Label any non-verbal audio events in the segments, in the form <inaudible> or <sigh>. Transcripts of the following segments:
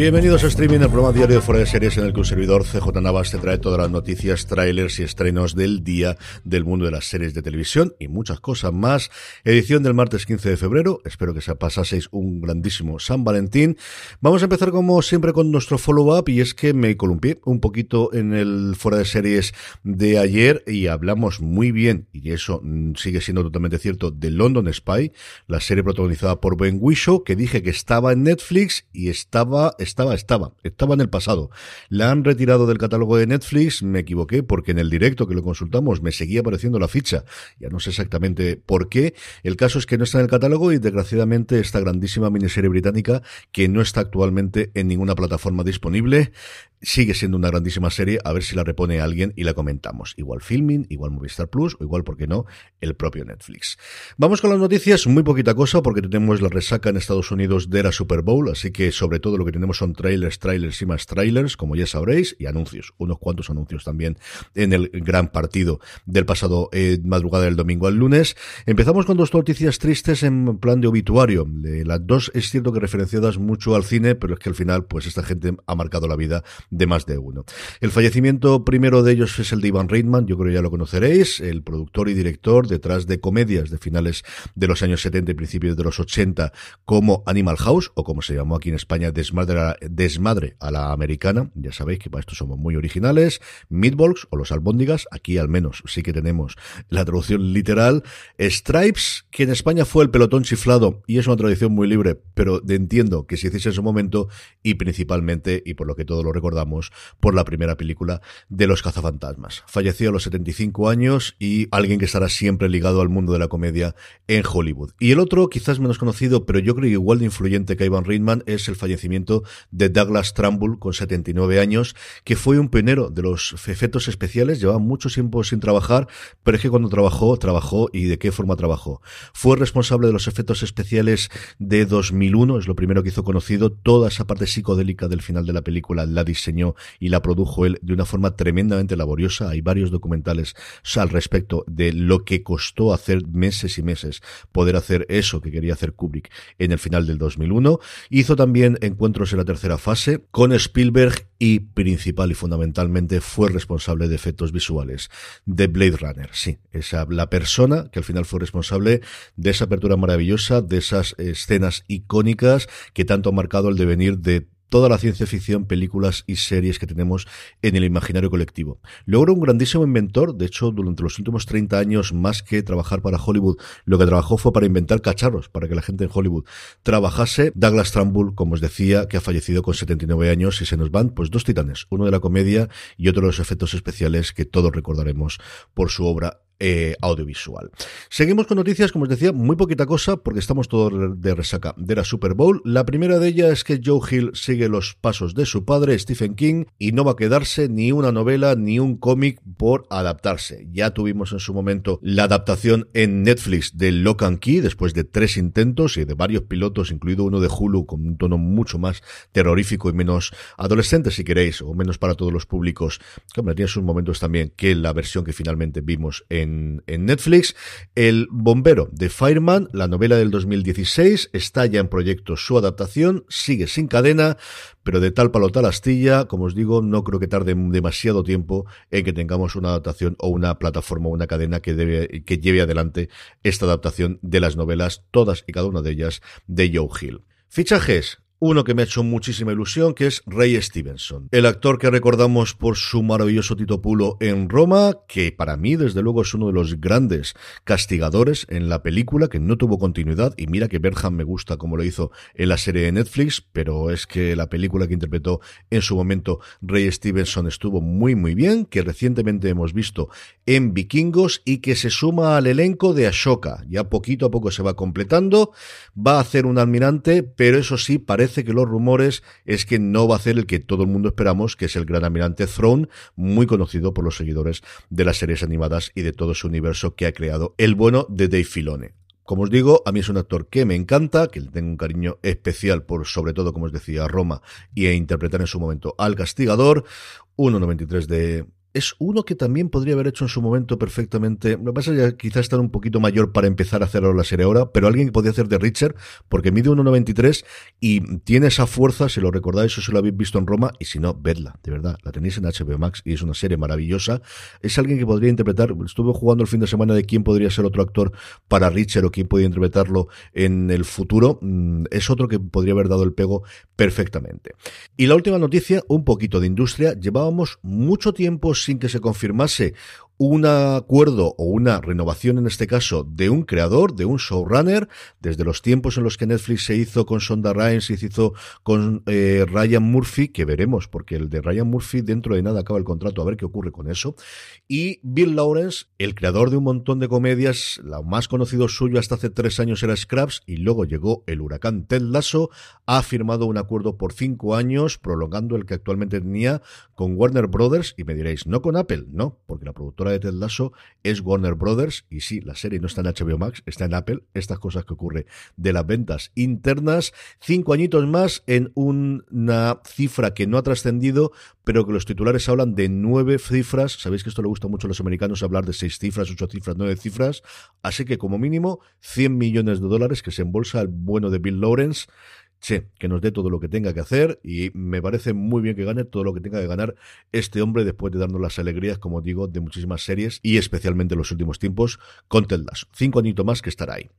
Bienvenidos a Streaming, el programa diario de Fuera de Series en el que un servidor CJ Navas te trae todas las noticias, trailers y estrenos del día del mundo de las series de televisión y muchas cosas más. Edición del martes 15 de febrero. Espero que se pasaseis un grandísimo San Valentín. Vamos a empezar como siempre con nuestro follow-up y es que me columpié un poquito en el Fuera de Series de ayer y hablamos muy bien, y eso sigue siendo totalmente cierto, de London Spy, la serie protagonizada por Ben Whishaw, que dije que estaba en Netflix y estaba estaba, estaba, estaba en el pasado. La han retirado del catálogo de Netflix, me equivoqué porque en el directo que lo consultamos me seguía apareciendo la ficha. Ya no sé exactamente por qué. El caso es que no está en el catálogo y desgraciadamente esta grandísima miniserie británica que no está actualmente en ninguna plataforma disponible sigue siendo una grandísima serie, a ver si la repone alguien y la comentamos. Igual Filming, igual Movistar Plus, o igual, ¿por qué no?, el propio Netflix. Vamos con las noticias, muy poquita cosa, porque tenemos la resaca en Estados Unidos de la Super Bowl, así que sobre todo lo que tenemos son trailers, trailers y más trailers, como ya sabréis, y anuncios, unos cuantos anuncios también en el gran partido del pasado eh, madrugada del domingo al lunes. Empezamos con dos noticias tristes en plan de obituario. Las dos es cierto que referenciadas mucho al cine, pero es que al final, pues esta gente ha marcado la vida de más de uno. El fallecimiento primero de ellos es el de Ivan Reitman, yo creo que ya lo conoceréis, el productor y director detrás de comedias de finales de los años 70 y principios de los 80 como Animal House, o como se llamó aquí en España, Desmadre a la, a la americana, ya sabéis que para esto somos muy originales, Meatballs o los albóndigas, aquí al menos sí que tenemos la traducción literal, Stripes, que en España fue el pelotón chiflado, y es una tradición muy libre, pero entiendo que se hiciese en su momento, y principalmente, y por lo que todos lo recordamos, por la primera película de Los cazafantasmas. Falleció a los 75 años y alguien que estará siempre ligado al mundo de la comedia en Hollywood. Y el otro, quizás menos conocido, pero yo creo igual de influyente que Ivan Reitman, es el fallecimiento de Douglas Trumbull, con 79 años, que fue un pionero de los efectos especiales, llevaba mucho tiempo sin trabajar, pero es que cuando trabajó, trabajó y de qué forma trabajó. Fue responsable de los efectos especiales de 2001, es lo primero que hizo conocido, toda esa parte psicodélica del final de la película la diseñó y la produjo él de una forma tremendamente laboriosa. Hay varios documentales al respecto de lo que costó hacer meses y meses poder hacer eso que quería hacer Kubrick en el final del 2001. Hizo también encuentros en la tercera fase con Spielberg y principal y fundamentalmente fue responsable de efectos visuales de Blade Runner. Sí, esa la persona que al final fue responsable de esa apertura maravillosa, de esas escenas icónicas que tanto han marcado el devenir de toda la ciencia ficción, películas y series que tenemos en el imaginario colectivo. Luego un grandísimo inventor, de hecho, durante los últimos 30 años, más que trabajar para Hollywood, lo que trabajó fue para inventar cacharros, para que la gente en Hollywood trabajase. Douglas Trumbull, como os decía, que ha fallecido con 79 años y se nos van, pues dos titanes, uno de la comedia y otro de los efectos especiales que todos recordaremos por su obra eh, audiovisual. Seguimos con noticias, como os decía, muy poquita cosa, porque estamos todos de resaca de la Super Bowl. La primera de ellas es que Joe Hill sigue los pasos de su padre, Stephen King, y no va a quedarse ni una novela ni un cómic por adaptarse. Ya tuvimos en su momento la adaptación en Netflix de Lock and Key, después de tres intentos y de varios pilotos, incluido uno de Hulu, con un tono mucho más terrorífico y menos adolescente, si queréis, o menos para todos los públicos. Que tiene sus momentos también que la versión que finalmente vimos en en, Netflix. El bombero de Fireman, la novela del 2016, está ya en proyecto su adaptación, sigue sin cadena, pero de tal palo tal astilla, como os digo, no creo que tarde demasiado tiempo en que tengamos una adaptación o una plataforma o una cadena que, debe, que lleve adelante esta adaptación de las novelas, todas y cada una de ellas, de Joe Hill. Fichajes. Uno que me ha hecho muchísima ilusión, que es Ray Stevenson. El actor que recordamos por su maravilloso Tito Pulo en Roma, que para mí, desde luego, es uno de los grandes castigadores en la película, que no tuvo continuidad. Y mira que Berham me gusta como lo hizo en la serie de Netflix, pero es que la película que interpretó en su momento Ray Stevenson estuvo muy, muy bien, que recientemente hemos visto en Vikingos y que se suma al elenco de Ashoka. Ya poquito a poco se va completando. Va a hacer un almirante, pero eso sí, parece que los rumores es que no va a ser el que todo el mundo esperamos, que es el gran almirante Throne, muy conocido por los seguidores de las series animadas y de todo su universo que ha creado el bueno de Dave Filone. Como os digo, a mí es un actor que me encanta, que le tengo un cariño especial por, sobre todo, como os decía, Roma y interpretar en su momento al castigador. 1.93 de es uno que también podría haber hecho en su momento perfectamente. Lo pasa que quizás estar un poquito mayor para empezar a hacerlo la serie ahora, pero alguien que podía hacer de Richard, porque mide 1,93 y tiene esa fuerza, si lo recordáis o si lo habéis visto en Roma, y si no, vedla, de verdad, la tenéis en HBO Max y es una serie maravillosa. Es alguien que podría interpretar, estuve jugando el fin de semana de quién podría ser otro actor para Richard o quién podría interpretarlo en el futuro. Mm, es otro que podría haber dado el pego perfectamente. Y la última noticia, un poquito de industria. Llevábamos mucho tiempo sin que se confirmase un acuerdo o una renovación en este caso de un creador, de un showrunner, desde los tiempos en los que Netflix se hizo con Sonda Rhimes se hizo con eh, Ryan Murphy, que veremos, porque el de Ryan Murphy dentro de nada acaba el contrato, a ver qué ocurre con eso. Y Bill Lawrence, el creador de un montón de comedias, la más conocido suyo hasta hace tres años era Scraps y luego llegó el huracán Ted Lasso, ha firmado un acuerdo por cinco años, prolongando el que actualmente tenía con Warner Brothers y me diréis, no con Apple, no, porque la productora de Ted Lasso es Warner Brothers y sí, la serie no está en HBO Max, está en Apple. Estas cosas que ocurre de las ventas internas. Cinco añitos más en una cifra que no ha trascendido, pero que los titulares hablan de nueve cifras. Sabéis que esto le gusta mucho a los americanos hablar de seis cifras, ocho cifras, nueve cifras. Así que como mínimo 100 millones de dólares que se embolsa el bueno de Bill Lawrence che, que nos dé todo lo que tenga que hacer y me parece muy bien que gane todo lo que tenga que ganar este hombre después de darnos las alegrías, como digo, de muchísimas series y especialmente en los últimos tiempos con Ted Cinco añitos más que estará ahí.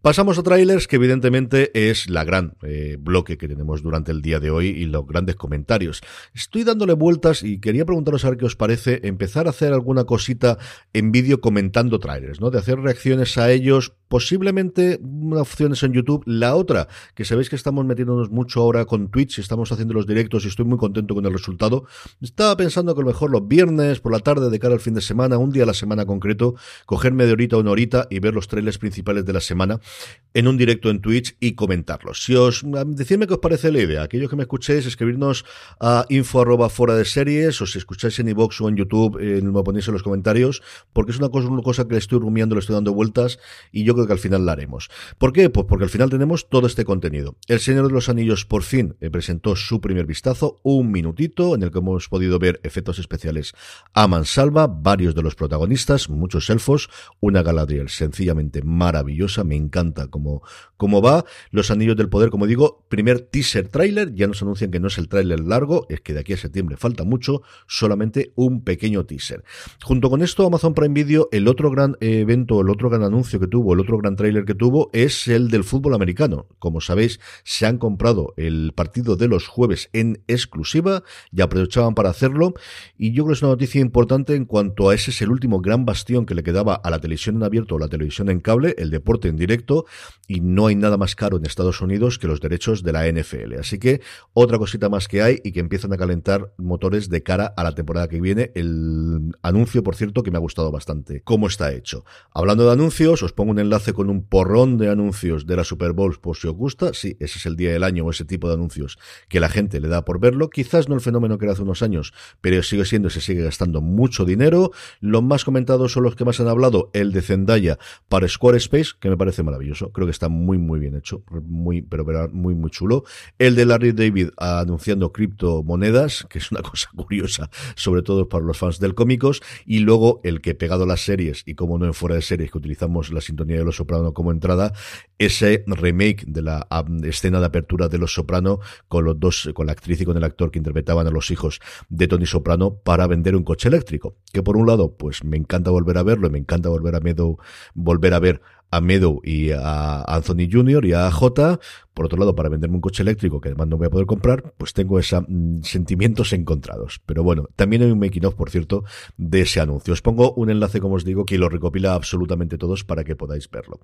Pasamos a trailers, que evidentemente es la gran eh, bloque que tenemos durante el día de hoy y los grandes comentarios. Estoy dándole vueltas y quería preguntaros a ver qué os parece empezar a hacer alguna cosita en vídeo comentando trailers, ¿no? De hacer reacciones a ellos, posiblemente una opción es en YouTube. La otra, que sabéis que estamos metiéndonos mucho ahora con Twitch, estamos haciendo los directos y estoy muy contento con el resultado. Estaba pensando que a lo mejor los viernes por la tarde de cara al fin de semana, un día a la semana concreto, coger media horita o una horita y ver los trailers principales de la semana en un directo en Twitch y comentarlos. Si os, decidme qué os parece la idea. Aquellos que me escuchéis, escribirnos a info arroba fuera de series, o si escucháis en iVoox o en YouTube, eh, me ponéis en los comentarios, porque es una cosa, una cosa que le estoy rumiando, le estoy dando vueltas, y yo que al final la haremos. ¿Por qué? Pues porque al final tenemos todo este contenido. El Señor de los Anillos por fin eh, presentó su primer vistazo, un minutito, en el que hemos podido ver efectos especiales a mansalva, varios de los protagonistas, muchos elfos, una Galadriel sencillamente maravillosa, me encanta como, como va. Los Anillos del Poder, como digo, primer teaser trailer, ya nos anuncian que no es el trailer largo, es que de aquí a septiembre falta mucho, solamente un pequeño teaser. Junto con esto, Amazon Prime Video, el otro gran evento, el otro gran anuncio que tuvo, el otro gran trailer que tuvo, es el del fútbol americano. Como sabéis, se han comprado el partido de los jueves en exclusiva, ya aprovechaban para hacerlo, y yo creo que es una noticia importante en cuanto a ese es el último gran bastión que le quedaba a la televisión en abierto o la televisión en cable, el deporte en directo, y no hay nada más caro en Estados Unidos que los derechos de la NFL. Así que otra cosita más que hay y que empiezan a calentar motores de cara a la temporada que viene. El anuncio, por cierto, que me ha gustado bastante cómo está hecho. Hablando de anuncios, os pongo un enlace con un porrón de anuncios de la Super Bowl por si os gusta. Sí, ese es el día del año o ese tipo de anuncios que la gente le da por verlo. Quizás no el fenómeno que era hace unos años, pero sigue siendo y se sigue gastando mucho dinero. Los más comentados son los que más han hablado. El de Zendaya para Squarespace, que me parece maravilloso. Creo que está muy, muy bien hecho, muy, pero, muy, muy chulo. El de Larry David anunciando criptomonedas, que es una <laughs> cosa curiosa, sobre todo para los fans del cómicos, y luego el que pegado las series, y como no en fuera de series, que utilizamos la sintonía de Los Soprano como entrada, ese remake de la escena de apertura de Los Soprano con los dos, con la actriz y con el actor que interpretaban a los hijos de Tony Soprano para vender un coche eléctrico. Que por un lado, pues me encanta volver a verlo, me encanta volver a Meadow, volver a ver a Meadow y a Anthony Jr. y a J por otro lado, para venderme un coche eléctrico que además no voy a poder comprar, pues tengo esos mm, sentimientos encontrados. Pero bueno, también hay un making of, por cierto, de ese anuncio. Os pongo un enlace, como os digo, que lo recopila absolutamente todos para que podáis verlo.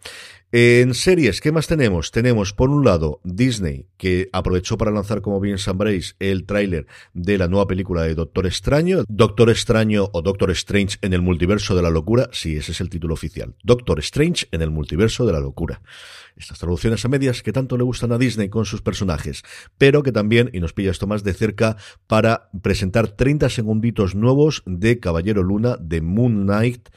En series, ¿qué más tenemos? Tenemos, por un lado, Disney, que aprovechó para lanzar, como bien sabréis, el tráiler de la nueva película de Doctor Extraño. Doctor Extraño o Doctor Strange en el multiverso de la locura. Sí, ese es el título oficial. Doctor Strange en el multiverso de la locura estas traducciones a medias que tanto le gustan a Disney con sus personajes, pero que también, y nos pilla esto más de cerca, para presentar 30 segunditos nuevos de Caballero Luna, de Moon Knight,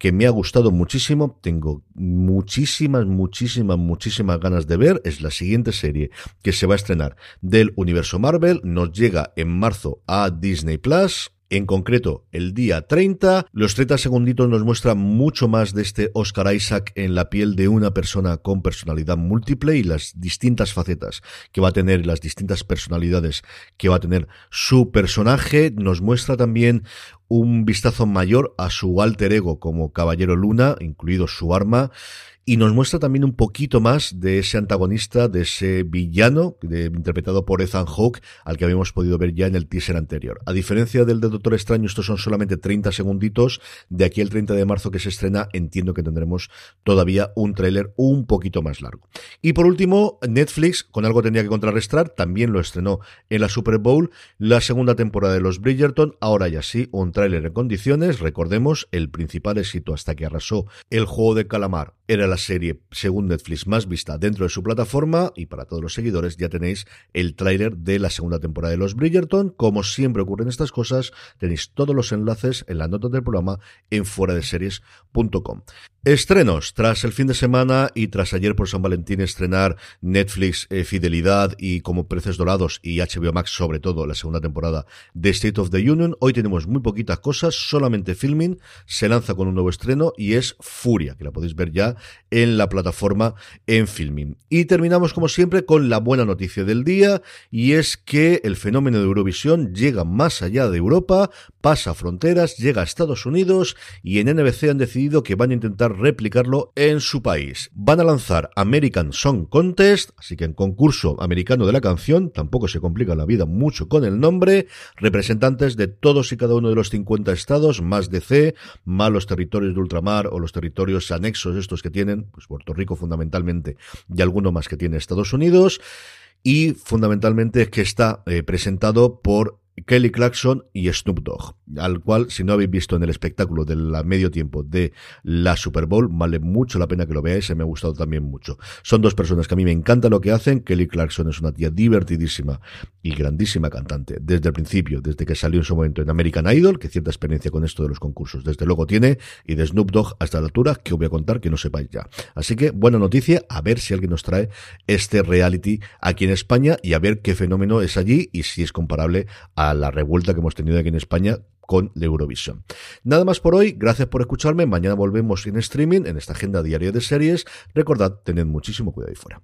que me ha gustado muchísimo, tengo muchísimas, muchísimas, muchísimas ganas de ver, es la siguiente serie que se va a estrenar del universo Marvel, nos llega en marzo a Disney Plus, En concreto, el día 30, los 30 segunditos nos muestran mucho más de este Oscar Isaac en la piel de una persona con personalidad múltiple y las distintas facetas que va a tener, las distintas personalidades que va a tener su personaje. Nos muestra también un vistazo mayor a su alter ego como Caballero Luna, incluido su arma, y nos muestra también un poquito más de ese antagonista, de ese villano, interpretado por Ethan Hawke, al que habíamos podido ver ya en el teaser anterior. A diferencia del de Doctor Extraño, estos son solamente 30 segunditos. De aquí al 30 de marzo que se estrena, entiendo que tendremos todavía un tráiler un poquito más largo. Y por último, Netflix, con algo tendría que contrarrestar, también lo estrenó en la Super Bowl, la segunda temporada de los Bridgerton, ahora ya sí, un tráiler en condiciones. Recordemos, el principal éxito hasta que arrasó el juego de calamar era la serie, según Netflix, más vista dentro de su plataforma y para todos los seguidores ya tenéis el tráiler de la segunda temporada de Los Bridgerton. Como siempre ocurren estas cosas, tenéis todos los enlaces en la nota del programa en fuera de series.com. Estrenos. Tras el fin de semana y tras ayer por San Valentín estrenar Netflix eh, Fidelidad y como Preces Dorados y HBO Max sobre todo la segunda temporada de State of the Union, hoy tenemos muy poquitas cosas, solamente filming, se lanza con un nuevo estreno y es Furia, que la podéis ver ya en la plataforma en filming. Y terminamos como siempre con la buena noticia del día y es que el fenómeno de Eurovisión llega más allá de Europa, pasa fronteras, llega a Estados Unidos y en NBC han decidido que van a intentar replicarlo en su país. Van a lanzar American Song Contest, así que en concurso americano de la canción, tampoco se complica la vida mucho con el nombre, representantes de todos y cada uno de los 50 estados, más de C, más los territorios de ultramar o los territorios anexos estos que tienen, pues Puerto Rico fundamentalmente y alguno más que tiene Estados Unidos y fundamentalmente es que está eh, presentado por Kelly Clarkson y Snoop Dogg, al cual, si no habéis visto en el espectáculo del medio tiempo de la Super Bowl, vale mucho la pena que lo veáis, me ha gustado también mucho. Son dos personas que a mí me encanta lo que hacen. Kelly Clarkson es una tía divertidísima y grandísima cantante desde el principio, desde que salió en su momento en American Idol, que cierta experiencia con esto de los concursos desde luego tiene, y de Snoop Dogg hasta la altura, que os voy a contar que no sepáis ya. Así que, buena noticia, a ver si alguien nos trae este reality aquí en España y a ver qué fenómeno es allí y si es comparable a la revuelta que hemos tenido aquí en España con la Eurovisión. Nada más por hoy, gracias por escucharme. Mañana volvemos en streaming, en esta agenda diaria de series. Recordad, tened muchísimo cuidado ahí fuera.